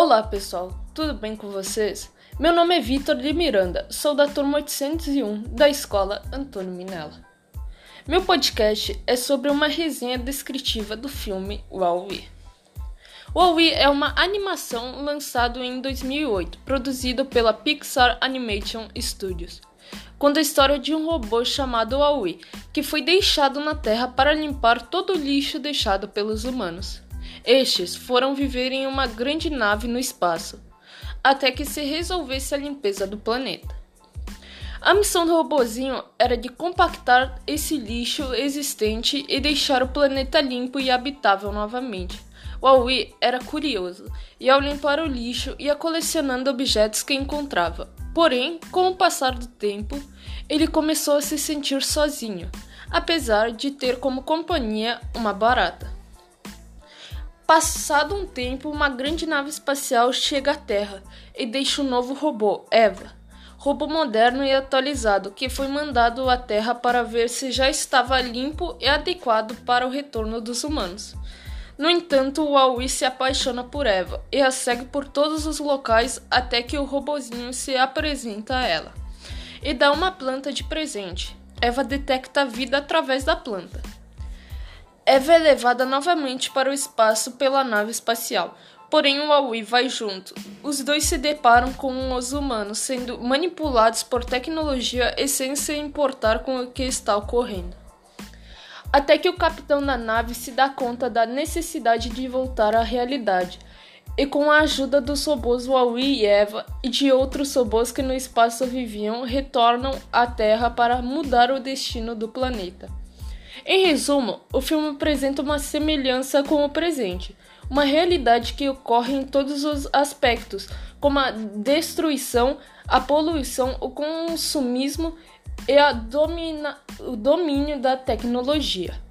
Olá pessoal, tudo bem com vocês? Meu nome é Vitor de Miranda, sou da turma 801 da escola Antônio Minella. Meu podcast é sobre uma resenha descritiva do filme Wall-E. Wall-E é uma animação lançada em 2008, produzido pela Pixar Animation Studios, conta a história de um robô chamado Wall-E, que foi deixado na Terra para limpar todo o lixo deixado pelos humanos. Estes foram viver em uma grande nave no espaço, até que se resolvesse a limpeza do planeta. A missão do robozinho era de compactar esse lixo existente e deixar o planeta limpo e habitável novamente. Huawei era curioso e, ao limpar o lixo, ia colecionando objetos que encontrava. Porém, com o passar do tempo, ele começou a se sentir sozinho, apesar de ter como companhia uma barata. Passado um tempo, uma grande nave espacial chega à Terra e deixa um novo robô, Eva. Robô moderno e atualizado que foi mandado à Terra para ver se já estava limpo e adequado para o retorno dos humanos. No entanto, o Aoi se apaixona por Eva e a segue por todos os locais até que o robozinho se apresenta a ela e dá uma planta de presente. Eva detecta a vida através da planta. Eva é levada novamente para o espaço pela nave espacial, porém o Aoi vai junto. Os dois se deparam com os humanos sendo manipulados por tecnologia e sem se importar com o que está ocorrendo. Até que o capitão da nave se dá conta da necessidade de voltar à realidade, e com a ajuda dos robôs Huawei e Eva e de outros robôs que no espaço viviam, retornam à Terra para mudar o destino do planeta. Em resumo, o filme apresenta uma semelhança com o presente, uma realidade que ocorre em todos os aspectos, como a destruição, a poluição, o consumismo e domina, o domínio da tecnologia.